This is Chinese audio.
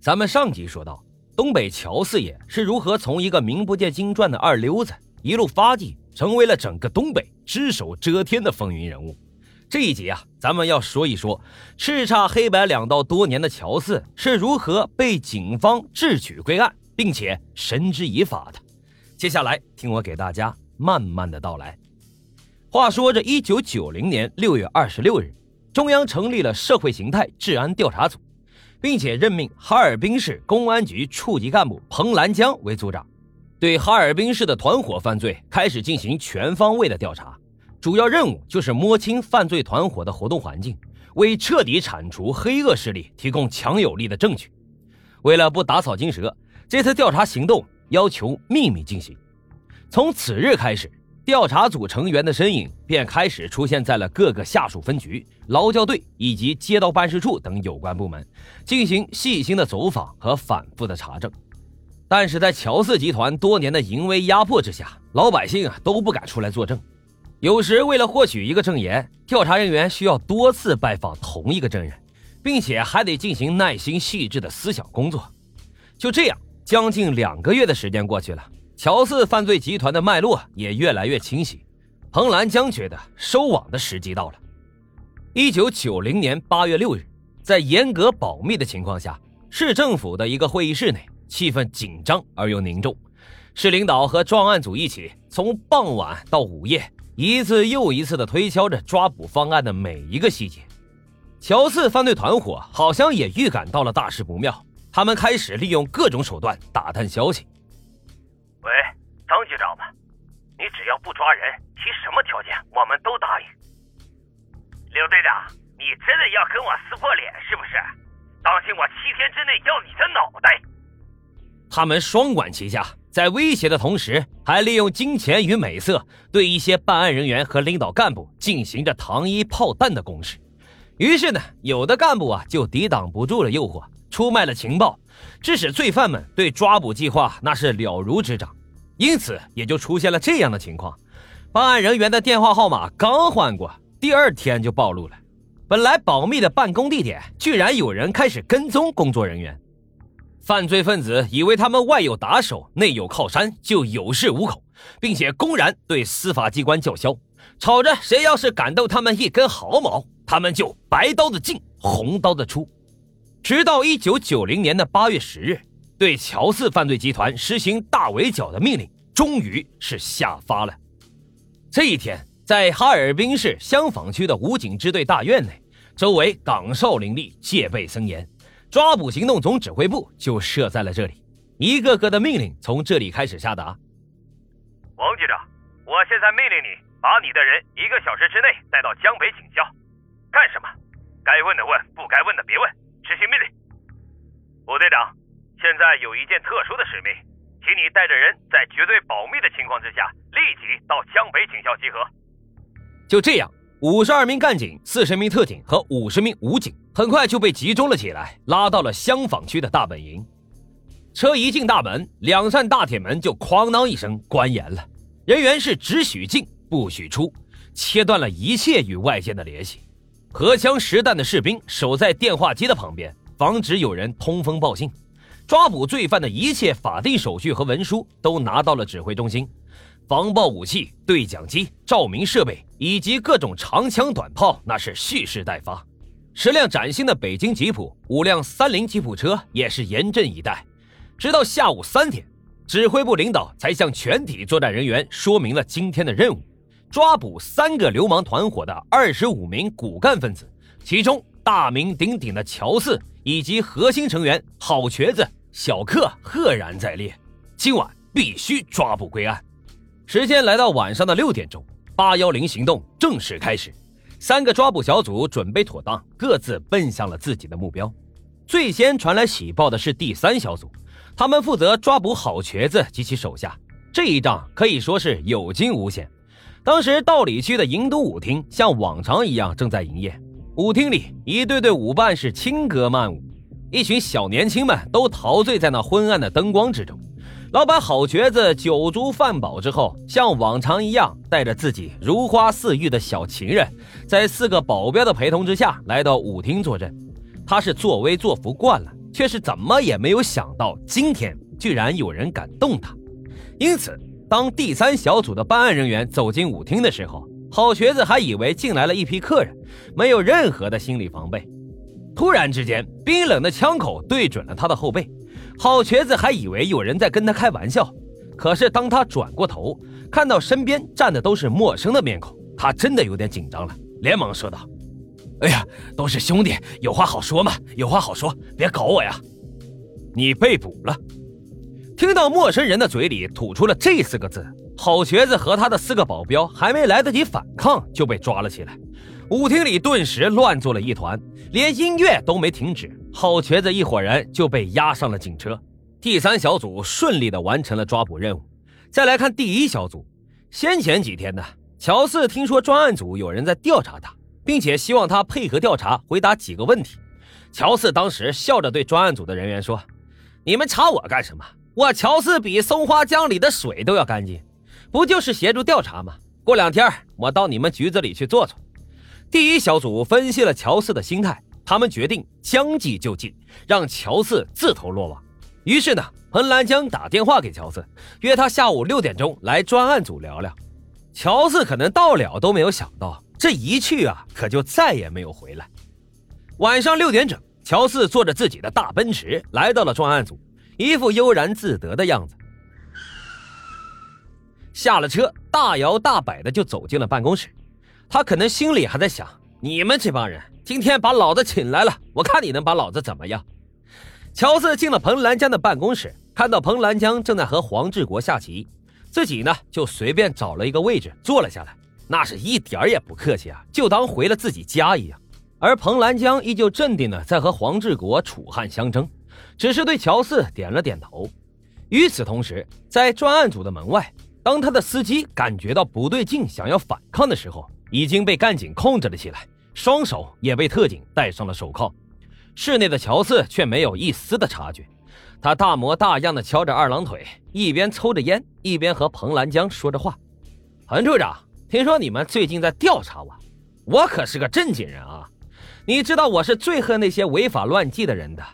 咱们上集说到，东北乔四爷是如何从一个名不见经传的二流子，一路发迹，成为了整个东北只手遮天的风云人物。这一集啊，咱们要说一说叱咤黑白两道多年的乔四是如何被警方智取归案，并且绳之以法的。接下来听我给大家慢慢的道来。话说这一九九零年六月二十六日，中央成立了社会形态治安调查组，并且任命哈尔滨市公安局处级干部彭兰江为组长，对哈尔滨市的团伙犯罪开始进行全方位的调查。主要任务就是摸清犯罪团伙的活动环境，为彻底铲除黑恶势力提供强有力的证据。为了不打草惊蛇，这次调查行动要求秘密进行。从此日开始，调查组成员的身影便开始出现在了各个下属分局、劳教队以及街道办事处等有关部门，进行细心的走访和反复的查证。但是在乔四集团多年的淫威压迫之下，老百姓啊都不敢出来作证。有时，为了获取一个证言，调查人员需要多次拜访同一个证人，并且还得进行耐心细致的思想工作。就这样，将近两个月的时间过去了，乔四犯罪集团的脉络也越来越清晰。彭兰江觉得收网的时机到了。一九九零年八月六日，在严格保密的情况下，市政府的一个会议室内，气氛紧张而又凝重。市领导和专案组一起，从傍晚到午夜。一次又一次地推敲着抓捕方案的每一个细节，乔四犯罪团伙好像也预感到了大事不妙，他们开始利用各种手段打探消息。喂，张局长吧，你只要不抓人，提什么条件我们都答应。刘队长，你真的要跟我撕破脸是不是？当心我七天之内要你的脑袋！他们双管齐下。在威胁的同时，还利用金钱与美色对一些办案人员和领导干部进行着糖衣炮弹的攻势。于是呢，有的干部啊就抵挡不住了诱惑，出卖了情报，致使罪犯们对抓捕计划那是了如指掌。因此，也就出现了这样的情况：办案人员的电话号码刚换过，第二天就暴露了。本来保密的办公地点，居然有人开始跟踪工作人员。犯罪分子以为他们外有打手、内有靠山，就有恃无恐，并且公然对司法机关叫嚣，吵着谁要是敢动他们一根毫毛，他们就白刀子进，红刀子出。直到一九九零年的八月十日，对乔四犯罪集团实行大围剿的命令终于是下发了。这一天，在哈尔滨市香坊区的武警支队大院内，周围岗哨林立，戒备森严。抓捕行动总指挥部就设在了这里，一个个的命令从这里开始下达。王局长，我现在命令你把你的人一个小时之内带到江北警校，干什么？该问的问，不该问的别问，执行命令。武队长，现在有一件特殊的使命，请你带着人在绝对保密的情况之下，立即到江北警校集合。就这样。五十二名干警、四十名特警和五十名武警很快就被集中了起来，拉到了香坊区的大本营。车一进大门，两扇大铁门就哐当一声关严了。人员是只许进不许出，切断了一切与外界的联系。荷枪实弹的士兵守在电话机的旁边，防止有人通风报信。抓捕罪犯的一切法定手续和文书都拿到了指挥中心。防爆武器、对讲机、照明设备以及各种长枪短炮，那是蓄势待发。十辆崭新的北京吉普、五辆三菱吉普车也是严阵以待。直到下午三点，指挥部领导才向全体作战人员说明了今天的任务：抓捕三个流氓团伙的二十五名骨干分子，其中大名鼎鼎的乔四以及核心成员郝瘸子、小克赫然在列。今晚必须抓捕归案。时间来到晚上的六点钟，八幺零行动正式开始。三个抓捕小组准备妥当，各自奔向了自己的目标。最先传来喜报的是第三小组，他们负责抓捕好瘸子及其手下。这一仗可以说是有惊无险。当时道里区的银都舞厅像往常一样正在营业，舞厅里一对对舞伴是轻歌曼舞，一群小年轻们都陶醉在那昏暗的灯光之中。老板好瘸子酒足饭饱之后，像往常一样，带着自己如花似玉的小情人，在四个保镖的陪同之下来到舞厅坐镇。他是作威作福惯了，却是怎么也没有想到，今天居然有人敢动他。因此，当第三小组的办案人员走进舞厅的时候，好瘸子还以为进来了一批客人，没有任何的心理防备。突然之间，冰冷的枪口对准了他的后背，好瘸子还以为有人在跟他开玩笑。可是当他转过头，看到身边站的都是陌生的面孔，他真的有点紧张了，连忙说道：“哎呀，都是兄弟，有话好说嘛，有话好说，别搞我呀！”你被捕了。听到陌生人的嘴里吐出了这四个字，好瘸子和他的四个保镖还没来得及反抗，就被抓了起来。舞厅里顿时乱作了一团，连音乐都没停止，好瘸子一伙人就被押上了警车。第三小组顺利的完成了抓捕任务。再来看第一小组，先前几天呢，乔四听说专案组有人在调查他，并且希望他配合调查，回答几个问题。乔四当时笑着对专案组的人员说：“你们查我干什么？我乔四比松花江里的水都要干净，不就是协助调查吗？过两天我到你们局子里去坐坐。”第一小组分析了乔四的心态，他们决定将计就计，让乔四自投罗网。于是呢，彭兰江打电话给乔四，约他下午六点钟来专案组聊聊。乔四可能到了都没有想到，这一去啊，可就再也没有回来。晚上六点整，乔四坐着自己的大奔驰来到了专案组，一副悠然自得的样子。下了车，大摇大摆的就走进了办公室。他可能心里还在想：你们这帮人今天把老子请来了，我看你能把老子怎么样。乔四进了彭兰江的办公室，看到彭兰江正在和黄志国下棋，自己呢就随便找了一个位置坐了下来，那是一点儿也不客气啊，就当回了自己家一样。而彭兰江依旧镇定的在和黄志国楚汉相争，只是对乔四点了点头。与此同时，在专案组的门外，当他的司机感觉到不对劲，想要反抗的时候，已经被干警控制了起来，双手也被特警戴上了手铐。室内的乔四却没有一丝的察觉，他大模大样的敲着二郎腿，一边抽着烟，一边和彭兰江说着话。彭处长，听说你们最近在调查我，我可是个正经人啊！你知道我是最恨那些违法乱纪的人的，